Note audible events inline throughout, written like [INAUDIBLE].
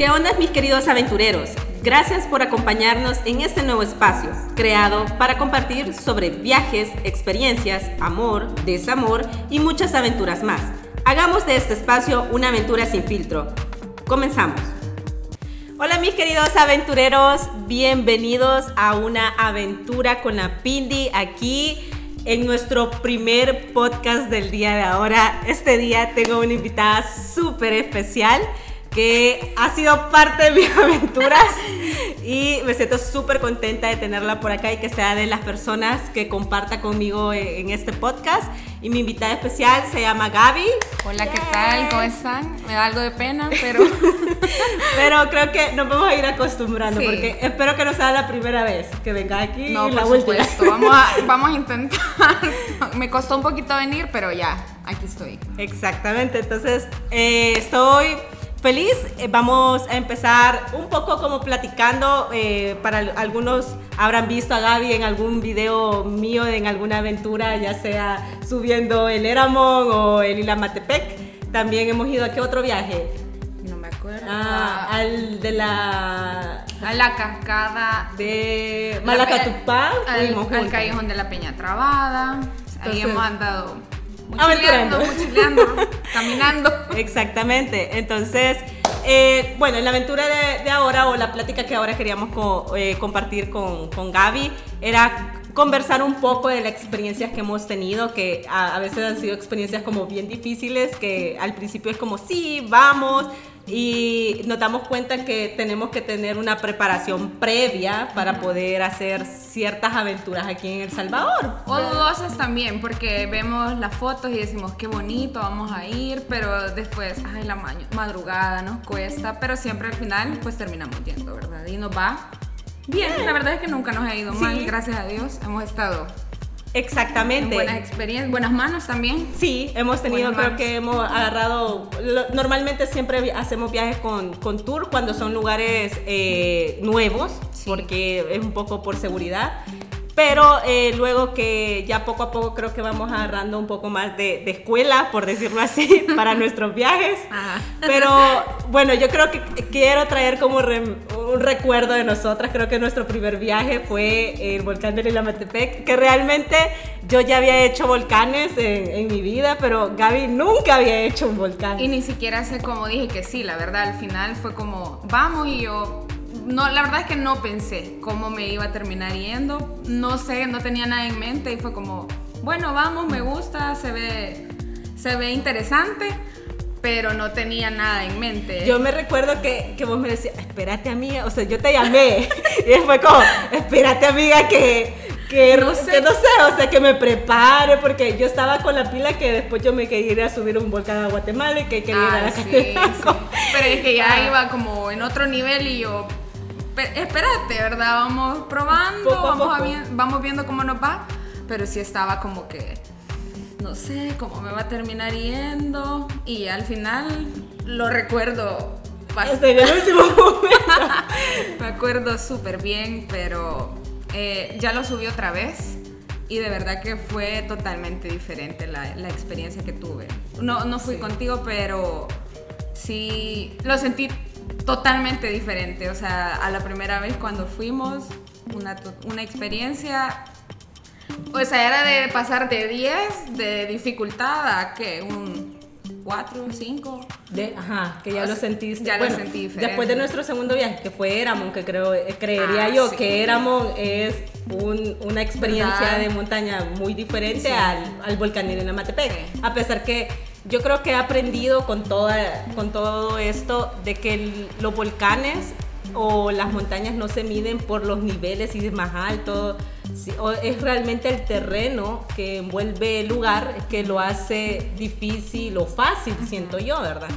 ¿Qué onda mis queridos aventureros? Gracias por acompañarnos en este nuevo espacio, creado para compartir sobre viajes, experiencias, amor, desamor y muchas aventuras más. Hagamos de este espacio una aventura sin filtro. Comenzamos. Hola mis queridos aventureros, bienvenidos a una aventura con la Pindi aquí en nuestro primer podcast del día de ahora. Este día tengo una invitada súper especial que ha sido parte de mis [LAUGHS] aventuras y me siento súper contenta de tenerla por acá y que sea de las personas que comparta conmigo en este podcast. Y mi invitada especial se llama Gaby. Hola, ¿qué tal? ¿Cómo están? Me da algo de pena, [LAUGHS] pero... pero creo que nos vamos a ir acostumbrando porque espero que no sea la primera vez que venga aquí. No, por supuesto. Vamos a, [LAUGHS] vamos a intentar. me costó un poquito venir, pero ya, aquí estoy. Exactamente. Entonces, eh, estoy feliz. Eh, vamos a empezar un poco como platicando. Eh, para algunos habrán visto a Gaby en algún video mío, en alguna aventura, ya sea subiendo el Eramon o el Ilamatepec. También hemos ido a qué otro viaje. No me acuerdo. Ah, al de la. A la cascada de Malacatupá. Al, al callejón de la Peña Trabada. Ahí hemos andado Mochileando, [LAUGHS] caminando. Exactamente. Entonces, eh, bueno, en la aventura de, ahora o la plática que ahora queríamos eh, compartir con, con Gaby era conversar un poco de las experiencias que hemos tenido, que a, a, veces han sido experiencias como bien difíciles, que al principio es como, sí, vamos, y nos damos cuenta que tenemos que tener una preparación previa para poder hacer ciertas aventuras aquí en El Salvador. O dudosas también, porque vemos las fotos y decimos qué bonito, vamos a ir, pero después, ay, la madrugada nos cuesta, pero siempre al final pues terminamos yendo, ¿verdad? Y nos va bien, la verdad es que nunca nos ha ido mal, gracias a Dios, hemos estado Exactamente. Buenas experiencias, buenas manos también. Sí, hemos tenido, creo que hemos agarrado, normalmente siempre hacemos viajes con, con tour cuando son lugares eh, nuevos, porque es un poco por seguridad. Pero eh, luego que ya poco a poco creo que vamos agarrando un poco más de, de escuela, por decirlo así, [LAUGHS] para nuestros viajes. Pero bueno, yo creo que quiero traer como un recuerdo de nosotras. Creo que nuestro primer viaje fue el volcán de Lilamatepec, que realmente yo ya había hecho volcanes en, en, mi vida, pero Gaby nunca había hecho un volcán. Y ni siquiera sé cómo dije que sí, la verdad, al final fue como, vamos y yo no, la verdad es que no pensé cómo me iba a terminar yendo. No sé, no tenía nada en mente y fue como, bueno, vamos, me gusta, se ve, se ve interesante, pero no tenía nada en mente. Yo me recuerdo que, que vos me decías, espérate amiga, o sea, yo te llamé [LAUGHS] y fue como, espérate amiga que... Que no, sé. que no sé, o sea, que me prepare, porque yo estaba con la pila que después yo me quería ir a subir un volcán a Guatemala y que quería ir a la ah, sí, sí. Pero es que ya ah. iba como en otro nivel y yo, espérate, ¿verdad? Vamos probando, vamos, vamos viendo cómo nos va, pero sí estaba como que, no sé, cómo me va a terminar yendo y al final lo recuerdo bastante. en el último [LAUGHS] momento. me acuerdo súper bien, pero eh, ya lo subí otra vez y de verdad que fue totalmente diferente la, la experiencia que tuve. No, no fui contigo, pero sí lo sentí totalmente diferente. O sea, a la primera vez cuando fuimos, una, una experiencia. O sea, era de pasar de 10 de dificultad a que un 4, 5. De, ajá, que ya lo sentiste. Ya lo sentí diferente. Después de nuestro segundo viaje, que fue Eramon, que creo, eh, creería ah, yo que Eramon es un, una experiencia de montaña muy diferente al, al volcán de Namatepec. A pesar que yo creo que he aprendido con, toda, con todo esto de que los volcanes o las montañas no se miden por los niveles y es más alto, es realmente el terreno que envuelve el lugar que lo hace difícil o fácil, siento yo, ¿verdad?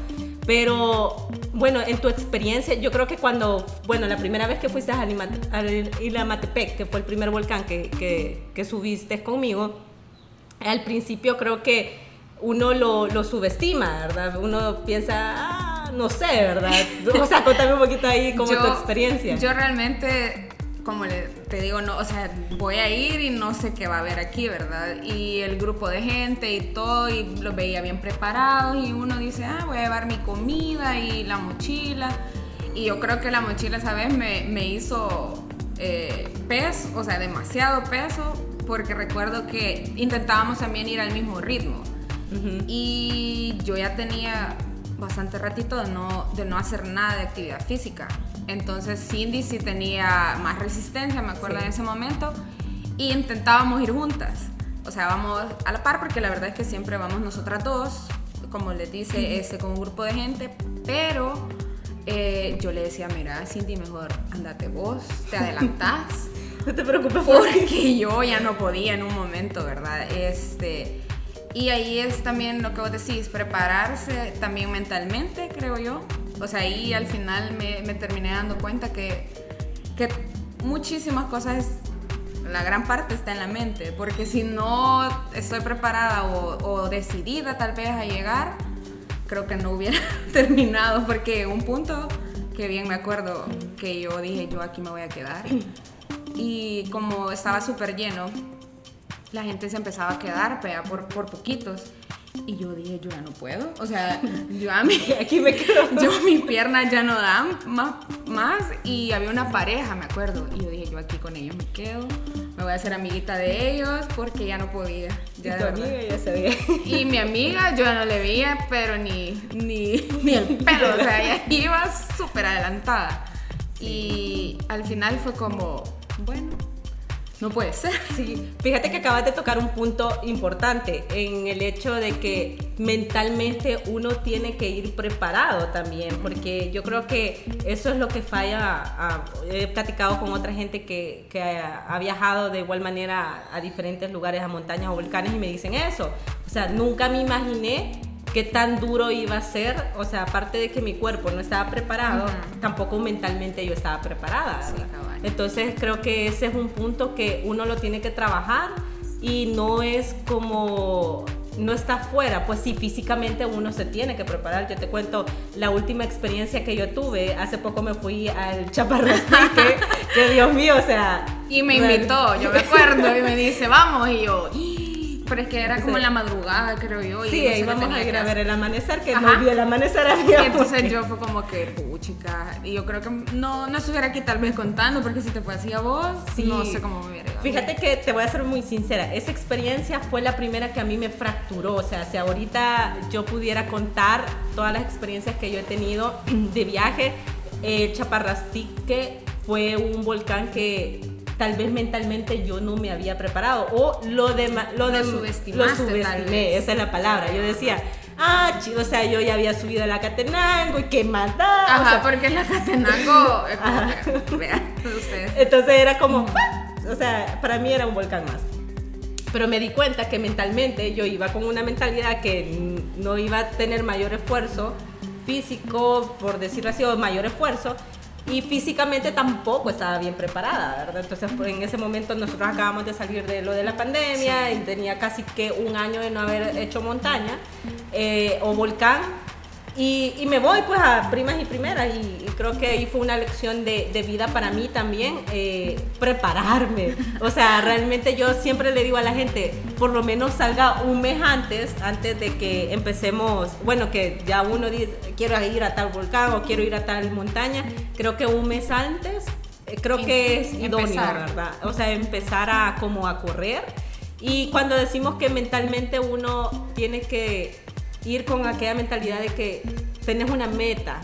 Pero bueno, en tu experiencia, yo creo que cuando, bueno, la primera vez que fuiste a Ilamatepec, que fue el primer volcán que, que, que subiste conmigo, al principio creo que uno lo, lo subestima, ¿verdad? Uno piensa, ah, no sé, ¿verdad? O sea, contame un poquito ahí como tu experiencia. Yo realmente, como le, te digo, no, o sea, voy a ir y no sé qué va a haber aquí, ¿verdad? Y el grupo de gente y todo, y los veía bien preparados y uno dice, ah, voy a llevar mi comida y la mochila. Y yo creo que la mochila esa vez me, me hizo eh, peso, o sea, demasiado peso, porque recuerdo que intentábamos también ir al mismo ritmo. Y yo ya tenía bastante ratito de no, de no hacer nada de actividad física. Entonces Cindy sí tenía más resistencia, me acuerdo en ese momento, y intentábamos ir juntas. O sea, vamos a la par porque la verdad es que siempre vamos nosotras dos, como les dice, ese, con un grupo de gente, pero eh, yo le decía, mira, Cindy, mejor andate vos, te adelantás. [LAUGHS] no te preocupes porque yo ya no podía en un momento, ¿verdad? Este, y ahí es también lo que vos decís, prepararse también mentalmente, creo yo. O sea, ahí al final me, terminé dando cuenta que, que muchísimas cosas la gran parte está en la mente, porque si no estoy preparada o, o, decidida tal vez a llegar, creo que no hubiera [LAUGHS] terminado, porque un punto que bien me acuerdo que yo dije, yo aquí me voy a quedar, y como estaba súper lleno, la gente se empezaba a quedar, pega por, por poquitos. Y yo dije, yo ya no puedo. O sea, [LAUGHS] yo a mí, aquí me quedo. Yo, mis piernas ya no dan más, más. Y había una pareja, me acuerdo. Y yo dije, yo aquí con ellos me quedo. Me voy a hacer amiguita de ellos porque ya no podía. Ya y tu amiga ya sabía. Y mi amiga, yo ya no le veía, pero ni, ni, [LAUGHS] ni el pelo. O sea, ella iba súper adelantada. Y al final fue como, bueno, no puede ser. [LAUGHS] Sí, fíjate que acabas de tocar un punto importante en el hecho de que mentalmente uno tiene que ir preparado también, porque yo creo que eso es lo que falla. he platicado con otra gente que, que ha, viajado de igual manera a diferentes lugares, a montañas o volcanes, y me dicen eso. O sea, nunca me imaginé qué tan duro iba a ser, o sea, aparte de que mi cuerpo no estaba preparado, tampoco mentalmente yo estaba preparada. Entonces creo que ese es un punto que uno lo tiene que trabajar y no es como no está fuera, pues sí, físicamente uno se tiene que preparar. Yo te cuento la última experiencia que yo tuve. Hace poco me fui al Chaparrastique, [LAUGHS] que Dios mío, o sea. Y me invitó, yo me acuerdo, y me dice, vamos, y yo, pero es que era como en la madrugada, creo yo. Y sí, íbamos a ir a ver el amanecer, que no vi el amanecer había. Entonces yo fue como que, puchica. Y yo creo que no, no estuviera aquí tal vez contando, porque si te fue así a vos, no sé cómo me hubiera ido. Fíjate que te voy a ser muy sincera. Esa experiencia fue la primera que a mí me fracturó. O sea, si ahorita yo pudiera contar todas las experiencias que yo he tenido [CLEARS THROAT] de viaje, el Chaparrastique fue un volcán que tal vez mentalmente yo no me había preparado o lo de lo, de, lo subestimé, esa es la palabra. Yo decía, ah, chido, o sea, yo ya había subido a la Catenango y qué maldad. Ajá, porque la Catenango, [LAUGHS] vean ustedes. Entonces era como, o sea, para mí era un volcán más. Pero me di cuenta que mentalmente yo iba con una mentalidad que no iba a tener mayor esfuerzo físico, por decirlo así, o mayor esfuerzo, y físicamente tampoco estaba bien preparada, ¿verdad? Entonces pues, en ese momento nosotros acabamos de salir de lo de la pandemia y tenía casi que un año de no haber hecho montaña eh, o volcán y, me voy pues a primas y primeras y, creo que ahí fue una lección de, de vida para mí también, eh, prepararme. O sea, realmente yo siempre le digo a la gente, por lo menos salga un mes antes, antes de que empecemos, bueno, que ya uno dice, quiero ir a tal volcán o quiero ir a tal montaña, creo que un mes antes, eh, creo que es idóneo, ¿verdad? O sea, empezar a como a correr. Y cuando decimos que mentalmente uno tiene que ir con aquella mentalidad de que tenés una meta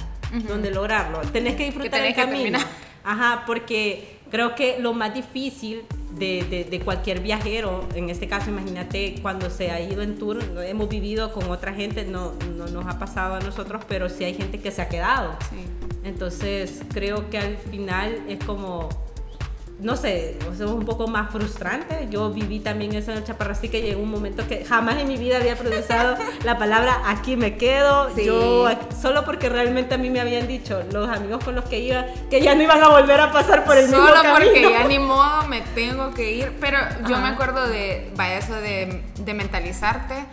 donde lograrlo. Tenés que disfrutar el camino. Ajá, porque creo que lo más difícil de, de, cualquier viajero, en este caso imagínate cuando se ha ido en tour, hemos vivido con otra gente, no, no nos ha pasado a nosotros, pero sí hay gente que se ha quedado. Entonces creo que al final es como no sé, es un poco más frustrante. Yo viví también eso en el Chaparrasí que llegó un momento que jamás en mi vida había pronunciado [LAUGHS] la palabra aquí me quedo. Yo, solo porque realmente a mí me habían dicho los amigos con los que iba que ya no iban a volver a pasar por el mismo camino. Solo porque ya ni modo me tengo que ir. Pero yo me acuerdo de, vaya, eso de, de mentalizarte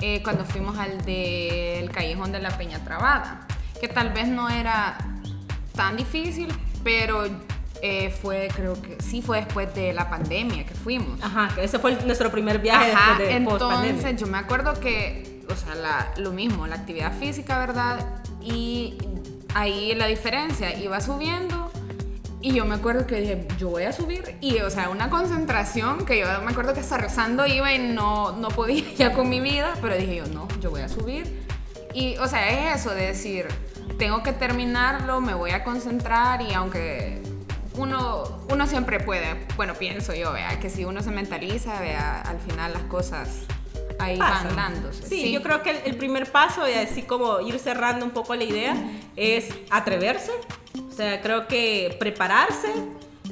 eh, cuando fuimos al del Callejón de la Peña Trabada. Que tal vez no era tan difícil, pero eh, fue, creo que sí fue después de la pandemia que fuimos. Ajá, que ese fue nuestro primer viaje Ajá, después de Entonces, yo me acuerdo que, o sea, la, lo mismo, la actividad física, ¿verdad? Y ahí la diferencia, iba subiendo y yo me acuerdo que dije, yo voy a subir. Y, o sea, una concentración que yo me acuerdo que hasta rezando iba y no, no podía [LAUGHS] ya con mi vida, pero dije yo, no, yo voy a subir. Y, o sea, es eso de decir, tengo que terminarlo, me voy a concentrar y aunque uno, uno siempre puede, bueno, pienso yo, vea, que si uno se mentaliza, vea, al final las cosas ahí van dándose. Sí, yo creo que el, el primer paso, y así como ir cerrando un poco la idea, es atreverse o sea, creo que prepararse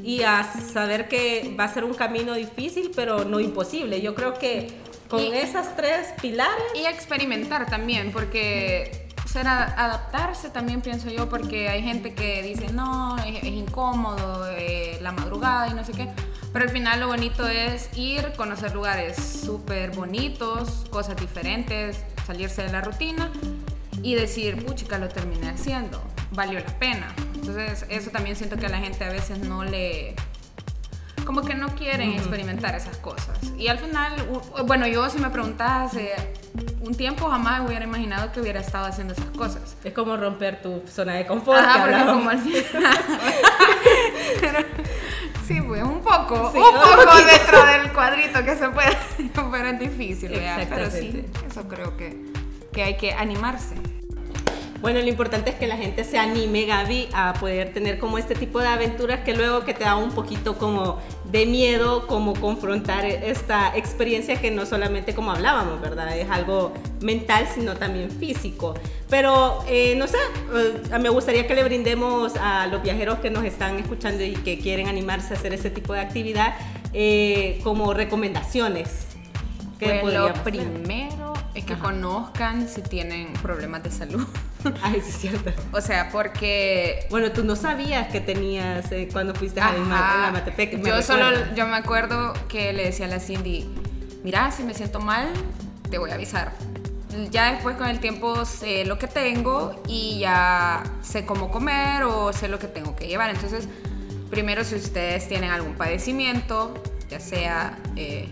y a saber que va a ser un camino difícil, pero no imposible. Yo creo que con esas tres pilares... Y experimentar también, porque ser adaptarse también pienso yo, porque hay gente que dice, no, es, incómodo, eh, la madrugada y no sé qué. Pero al final lo bonito es ir, conocer lugares súper bonitos, cosas diferentes, salirse de la rutina y decir, puchica, lo terminé haciendo, valió la pena. Entonces, eso también siento que a la gente a veces no le como que no quieren experimentar esas cosas. Y al final, bueno, yo si me preguntas hace un tiempo jamás hubiera imaginado que hubiera estado haciendo esas cosas. Es como romper tu zona de confort. como al final. [LAUGHS] sí, pues un poco, un poco dentro del cuadrito que se puede, [LAUGHS] pero es difícil, pero sí, eso creo que, que hay que animarse. Bueno, lo importante es que la gente se anime, Gaby, a poder tener como este tipo de aventuras que luego que te da un poquito como de miedo, como confrontar esta experiencia que no solamente como hablábamos, ¿verdad? Es algo mental, sino también físico. Pero, eh, no sé, eh, me gustaría que le brindemos a los viajeros que nos están escuchando y que quieren animarse a hacer ese tipo de actividad eh, como recomendaciones. Pues lo primero es que conozcan si tienen problemas de salud. [LAUGHS] Ay, sí es cierto. O sea, porque... Bueno, tú no sabías que tenías eh, cuando fuiste a la Matepec. yo solo, yo me acuerdo que le decía a la Cindy, mira, si me siento mal, te voy a avisar. Ya después con el tiempo sé lo que tengo y ya sé cómo comer o sé lo que tengo que llevar. Entonces, primero si ustedes tienen algún padecimiento, ya sea... Eh,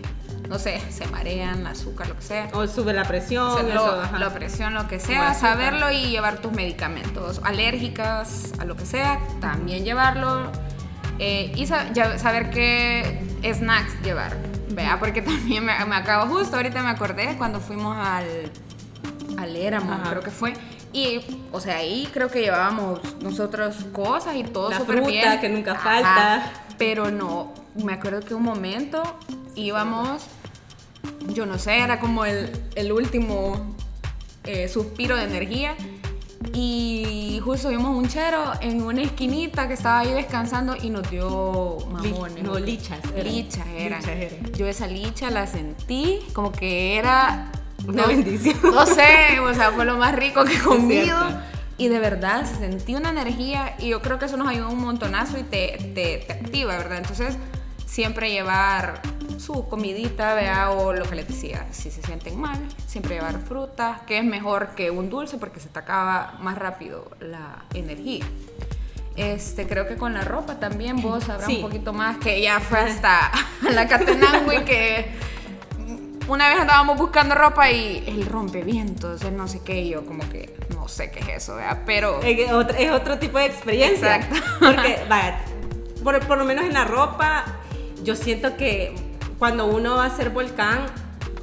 no sé, se marean, azúcar, lo que sea. O sube la presión. la presión, lo que sea, saberlo y llevar tus medicamentos alérgicas, a lo que sea, también llevarlo. Eh, y saber qué snacks llevar, vea, porque [LAUGHS] también me, acabo justo, ahorita me acordé cuando fuimos al, al Éramo, creo que fue. Y, o sea, ahí creo que llevábamos nosotros cosas y todo súper bien. que nunca falta. Pero no, me acuerdo que un momento íbamos, yo no sé, era como el, el último eh, suspiro de energía. Y justo vimos un chero en una esquinita que estaba ahí descansando y nos dio mamones. No, lichas. Lichas eran. Yo esa licha la sentí como que era... Una bendición. No sé, o sea, fue lo más rico que he comido. Y de verdad sentí una energía y yo creo que eso nos ayuda un montonazo y te, te, te activa, ¿verdad? Entonces, siempre llevar su comidita, vea, o lo que les decía, si se sienten mal, siempre llevar fruta, que es mejor que un dulce porque se te acaba más rápido la energía. Este, creo que con la ropa también vos sabrás un poquito más, que ya fue hasta [LAUGHS] la Catenangui que una vez andábamos buscando ropa y el rompevientos, el no sé qué, yo como que no sé qué es eso, ¿vea? pero... Es otro, es otro tipo de experiencia. Exacto. Porque, vaya, por, por lo menos en la ropa, yo siento que cuando uno va a hacer volcán,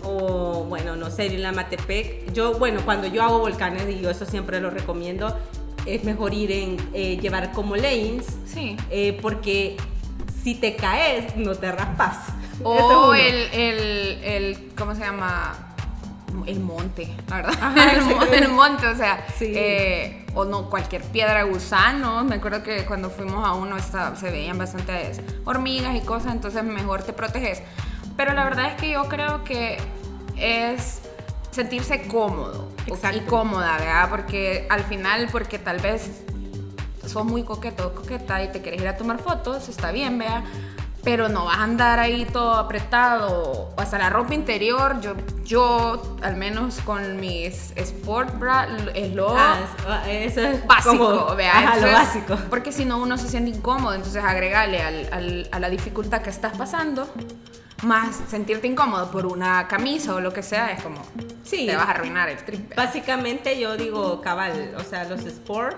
o bueno, no sé, en la Matepec, yo, bueno, cuando yo hago volcanes, y yo eso siempre lo recomiendo, es mejor ir en eh, llevar como lanes, sí. Eh, porque si te caes, no te raspas. O el, el, el, ¿cómo se llama? El monte, la verdad. [LAUGHS] el, monte, o sea, eh, o no, cualquier piedra gusano. Me acuerdo que cuando fuimos a uno se veían bastantes hormigas y cosas, entonces mejor te proteges. Pero la verdad es que yo creo que es sentirse cómodo y cómoda, ¿verdad? Porque al final, porque tal vez sos muy coqueto, coqueta y te quieres ir a tomar fotos, está bien, vea pero no vas a andar ahí todo apretado. O hasta la ropa interior, yo, yo al menos con mis sport bra, es lo ah, ah, eso es básico, vea, lo básico. Porque si no uno se siente incómodo, entonces agregale al, al, a la dificultad que estás pasando, más sentirte incómodo por una camisa o lo que sea, es como Sí. te vas a arruinar el trip. Básicamente yo digo cabal, o sea, los sport,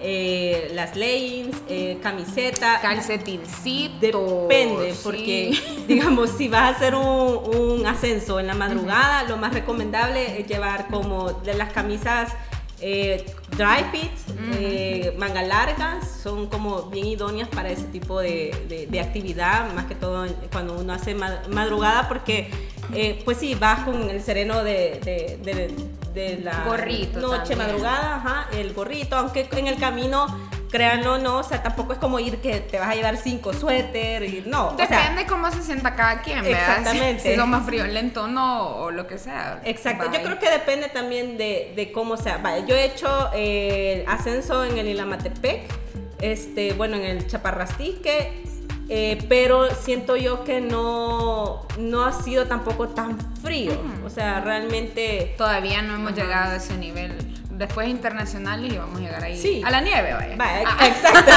eh, las leggings, eh, camiseta. Calcetincito. Depende, sí. porque digamos, si vas a hacer un, un ascenso en la madrugada, lo más recomendable es llevar como de las camisas eh, dry fit, eh, manga largas, son como bien idóneas para ese tipo de, de- de actividad, más que todo cuando uno hace ma- madrugada, porque eh, pues sí, vas con el sereno de, de- de- de la Gorrito noche, también. madrugada, ajá, el gorrito, aunque en el camino, créanlo o no, o sea, tampoco es como ir que te vas a llevar cinco suéter y no, o sea, Depende cómo se sienta cada quien, ¿verdad? Exactamente. Si, si son más friolento o no, o lo que sea. Exacto, Bye. yo creo que depende también de, de cómo sea. Vaya, yo he hecho eh, el ascenso en el Ilamatepec, este, bueno, en el Chaparrastique, eh, pero siento yo que no, no ha sido tampoco tan frío. O sea, realmente... Todavía no hemos llegado a ese nivel. Después internacionales y vamos a llegar ahí. Sí. A la nieve, vaya. Vaya, Ah, [LAUGHS] exacto.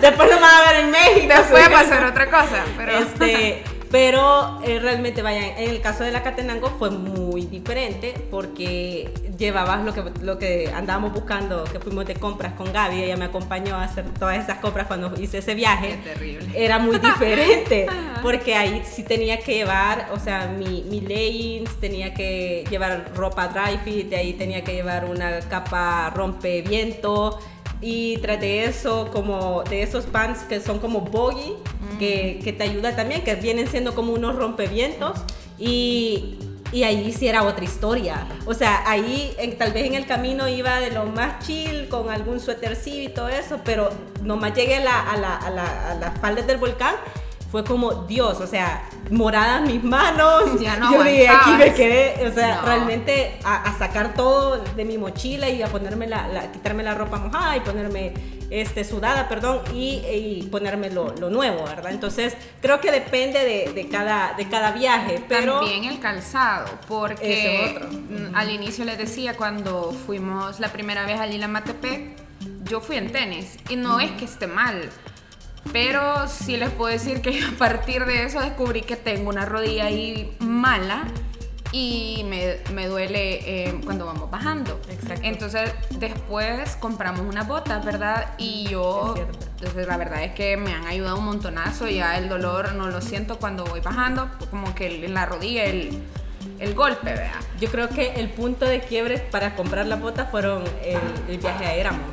Después lo van a ver en México. Después va a ser otra cosa, pero... Este, pero eh, realmente, vayan, en el caso de la Catenango fue muy diferente porque llevabas lo que, lo que andábamos buscando, que fuimos de compras con Gaby, ella me acompañó a hacer todas esas compras cuando hice ese viaje. Qué terrible. Era muy [LAUGHS] diferente porque ahí sí tenía que llevar, o sea, mi, mi leggings, tenía que llevar ropa dry fit, de ahí tenía que llevar una capa rompe viento. Y tras de eso, como de esos pants que son como boggy, que, que te ayuda también, que vienen siendo como unos rompevientos. Y, y ahí sí era otra historia. O sea, ahí en- tal vez en el camino iba de lo más chill, con algún suétercito y todo eso, pero nomás llegué a, la, a, la, a, la- a las faldas del volcán. Fue como Dios, o sea, moradas mis manos. [LAUGHS] Ya no Yo dije, aquí me quedé, o sea, No. realmente a, a sacar todo de mi mochila y a ponerme la, la- quitarme la ropa mojada y ponerme este sudada, perdón, y, y ponerme lo, lo nuevo, ¿verdad? Entonces, creo que depende de, de cada, de cada viaje, pero También el calzado, porque Ese es otro. mm, al inicio les decía cuando fuimos la primera vez al Ilamatepec, yo fui en tenis y no es que esté mal, pero sí les puedo decir que [LAUGHS] a partir de eso descubrí que tengo una rodilla ahí mala y me, me duele eh, cuando vamos bajando. Exacto. Entonces después compramos una bota, ¿verdad? Y yo, entonces la verdad es que me han ayudado un montonazo, ya el dolor no lo siento cuando voy bajando, como que en la rodilla el, el golpe, ¿verdad? yo creo que el punto de quiebre para comprar la bota fueron el, el viaje a Éramo.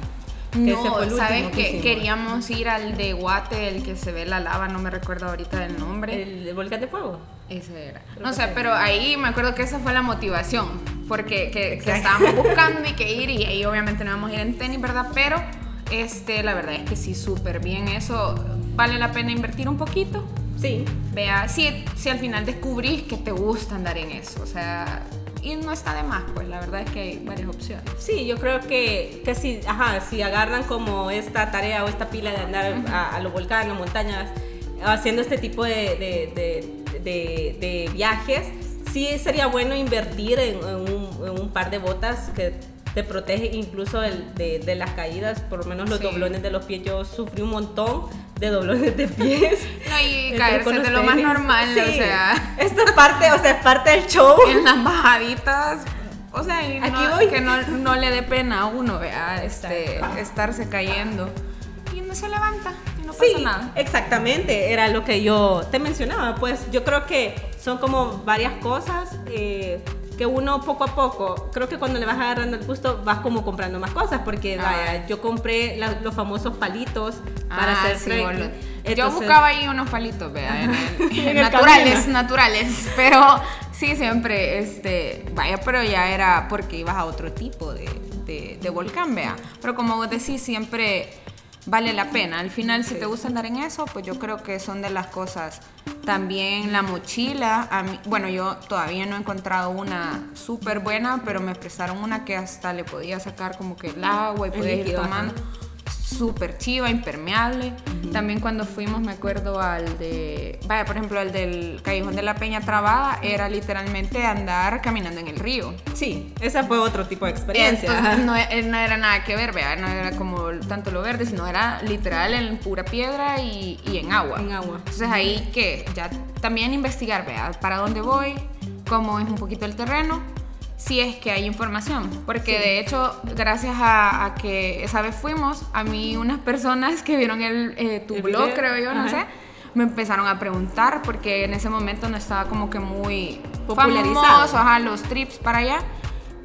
Que No, fue ¿sabes que. Queríamos ir al de Guate, el que se ve la lava, no me recuerdo ahorita el nombre. El, el volcán de fuego. Ese era. Creo No sé, pero ahí me acuerdo que esa fue la motivación, porque que, estábamos buscando y que ir y ahí obviamente no íbamos a ir en tenis, ¿verdad? Pero este, la verdad es que sí, súper bien eso. Vale la pena invertir un poquito. Sí, Vea, si, si al final descubrís que te gusta andar en eso, o sea, y no está de más, pues la verdad es que hay varias opciones. Sí, yo creo que, que si, ajá, si agarran como esta tarea o esta pila de andar a, a los volcanes, montañas, haciendo este tipo de, de- de- de- de viajes, sí sería bueno invertir en, en un, en un par de botas que te protege incluso el- de, de las caídas, por lo menos los Sí. doblones de los pies. Yo sufrí un montón de doblones de pies. [LAUGHS] No, y caerse de lo más normal, o sea. Esto es parte, o sea, es parte del show. en las bajaditas, o sea, y Aquí no- voy. que no, no le dé pena a uno, vea, este, estarse cayendo. Y no se levanta, y no Sí, pasa nada. exactamente, era lo que yo te mencionaba, pues yo creo que son como varias cosas eh, que uno poco a poco, creo que cuando le vas agarrando el gusto vas como comprando más cosas, porque Ah. vaya, yo compré la- los famosos palitos para Ah, hacer sí. Yo buscaba ahí unos palitos, vea, en [LAUGHS] el- En naturales, naturales, pero sí, siempre, este, vaya, pero ya era porque ibas a otro tipo de, de- de volcán, vea. Pero como vos decís, siempre vale la pena. Al final, si te gusta andar en eso, pues yo creo que son de las cosas. También la mochila, a mí, bueno, yo todavía no he encontrado una súper buena, pero me prestaron una que hasta le podía sacar como que el agua y El podía ir ajá. Súper chiva, impermeable. También cuando fuimos, me acuerdo al de, vaya, por ejemplo, el del Callejón de la Peña Trabada, era literalmente andar caminando en el río. Sí, esa fue otro tipo de experiencia. Entonces, [LAUGHS] no, e, no, era nada que ver, vea, no era como tanto lo verde, sino era literal en pura piedra y, y en agua. En agua. Entonces ahí que ya también investigar, vea, para dónde voy, cómo es un poquito el terreno si es que hay información. Porque de hecho, gracias a, que esa vez fuimos, a mí unas personas que vieron el, eh, tu blog, creo yo, no sé, me empezaron a preguntar porque en ese momento no estaba como que muy popularizado, famoso, los trips para allá.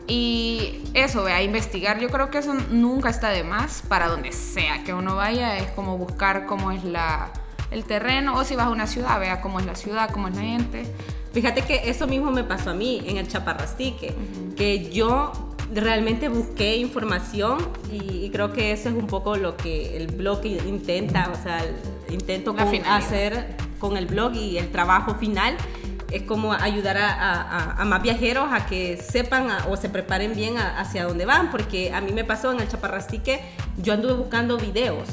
Y eso, a investigar, yo creo que eso nunca está de más para donde sea que uno vaya, es como buscar cómo es la, el terreno, o si vas a una ciudad, vea cómo es la ciudad, cómo es la gente. Fíjate que eso mismo me pasó a mí en el Chaparrastique, que yo realmente busqué información y, creo que eso es un poco lo que el blog intenta, o sea, intento hacer con el blog y el trabajo final es como ayudar a, más viajeros a que sepan o se preparen bien hacia dónde van, porque a mí me pasó en el Chaparrastique, yo anduve buscando videos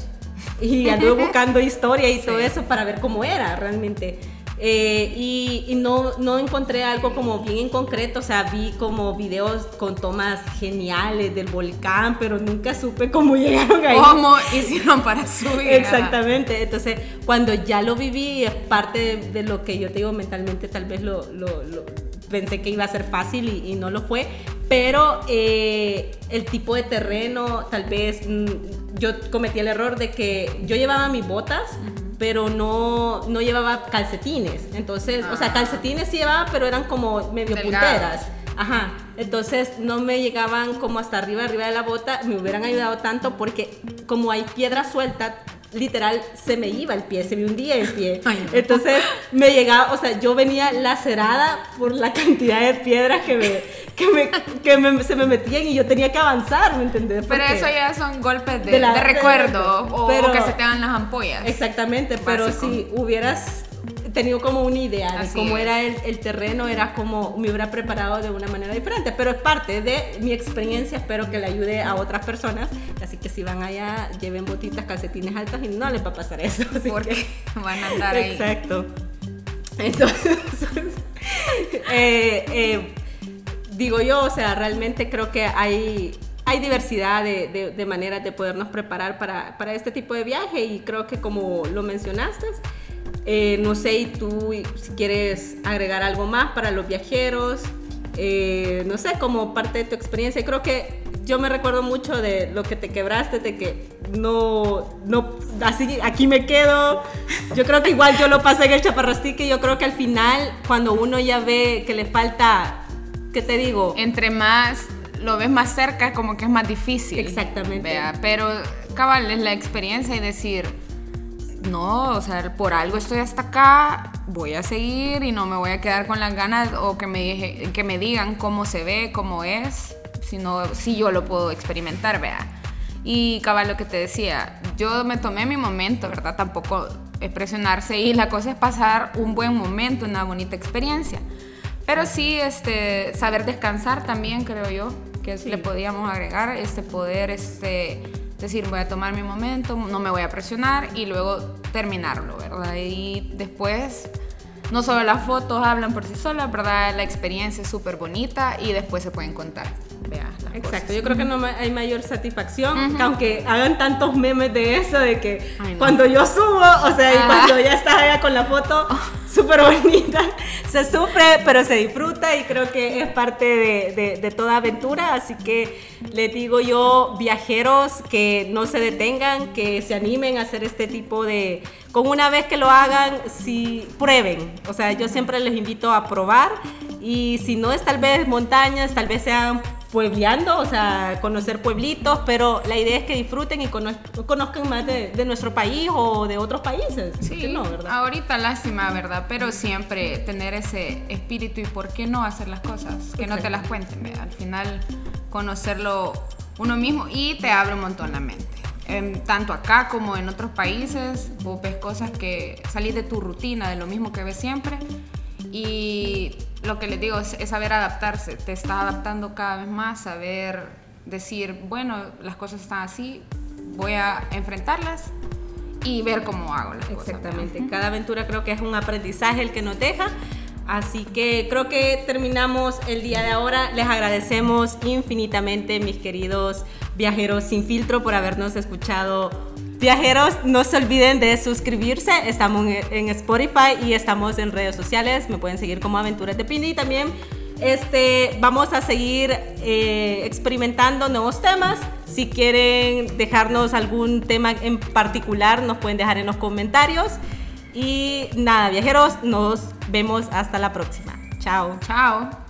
y anduve [LAUGHS] buscando historia y todo eso para ver cómo era realmente. Eh, y, no, no, encontré algo como bien en concreto, o sea, vi como videos con tomas geniales del volcán, pero nunca supe cómo [LAUGHS] llegaron ahí. ¿Cómo hicieron para subir? Exactamente, entonces cuando ya lo viví, es parte de, lo que yo te digo mentalmente, tal vez lo, lo, pensé que iba a ser fácil y, no lo fue, pero eh, el tipo de terreno, tal vez mm, yo cometí el error de que yo llevaba mis botas pero no, no llevaba calcetines. Entonces, o sea, ah. calcetines sí llevaba, pero eran como medio punteras. Ajá. Entonces no me llegaban como hasta arriba, arriba de la bota. Me hubieran ayudado tanto porque como hay piedra suelta, literal se me iba el pie, se me hundía el pie. Entonces me llegaba, o sea, yo venía lacerada por la cantidad de piedras que me, que me, se me metían y yo tenía que avanzar, ¿me entendés? Pero eso ya son golpes de, recuerdo o, que se te dan las ampollas. Exactamente, pero si hubieras tenido como una idea de cómo era el, terreno, era como me hubiera preparado de una manera diferente, pero es parte de mi experiencia, espero que le ayude a otras personas, así que si van allá, lleven botitas, calcetines altos y no les va a pasar eso. Porque [LAUGHS] van a andar ahí. Exacto. Entonces, [LAUGHS] eh, eh, digo yo, o sea, realmente creo que hay hay diversidad de, de, maneras de podernos preparar para, para, este tipo de viaje y creo que como lo mencionaste, eh, no sé, y tú si quieres agregar algo más para los viajeros, eh, no sé, como parte de tu experiencia. Creo que yo me recuerdo mucho de lo que te quebraste, de que no, no, así, aquí me quedo. Yo creo que igual yo lo pasé en el chaparrastique y yo creo que al final, cuando uno ya ve que le falta, ¿qué te digo? Entre más lo ves más cerca, como que es más difícil. Exactamente. Vea, pero cabal es la experiencia y decir, no, o sea, por algo estoy hasta acá, voy a seguir y no me voy a quedar con las ganas o que me, que me digan cómo se ve, cómo es, sino si yo lo puedo experimentar, vea. Y cabal, lo que te decía, yo me tomé mi momento, ¿verdad? Tampoco es presionarse y la cosa es pasar un buen momento, una bonita experiencia. Pero sí, este, saber descansar también, creo yo, que le podíamos agregar, este poder, este decir, voy a tomar mi momento, no me voy a presionar y luego terminarlo, ¿verdad? Y después, no solo las fotos hablan por sí solas, ¿verdad? La experiencia es súper bonita y después se pueden contar. Exacto, yo creo que no hay mayor satisfacción, que aunque hagan tantos memes de eso, de que cuando yo subo, o sea, y cuando ya estás allá con la foto [LAUGHS] súper bonita, se sufre, pero se disfruta y creo que es parte de, de, toda aventura, así que les digo yo, viajeros, que no se detengan, que se animen a hacer este tipo de... Con una vez que lo hagan, si prueben, o sea, yo siempre les invito a probar. Y si no es tal vez montañas, tal vez sean puebleando, o sea, conocer pueblitos, pero la idea es que disfruten y conozcan más de, nuestro país o de otros países. Sí, no, ¿verdad? ahorita lástima, ¿verdad? Pero siempre tener ese espíritu y por qué no hacer las cosas, que no te las cuenten, ¿verdad? Al final conocerlo uno mismo y te abre un montón la mente. tanto acá como en otros países, vos ves cosas que salís de tu rutina, de lo mismo que ves siempre y lo que les digo es, saber adaptarse, te estás adaptando cada vez más, saber decir, bueno, las cosas están así, voy a enfrentarlas y ver cómo hago las Exactamente. Cada aventura creo que es un aprendizaje el que nos deja. Así que creo que terminamos el día de ahora. Les agradecemos infinitamente, mis queridos viajeros sin filtro, por habernos escuchado. Viajeros, no se olviden de suscribirse. Estamos en Spotify y estamos en redes sociales. Me pueden seguir como Aventuras de Pindi y también este, vamos a seguir eh, experimentando nuevos temas. Si quieren dejarnos algún tema en particular, nos pueden dejar en los comentarios. Y nada, viajeros, nos vemos hasta la próxima. Chao. Chao.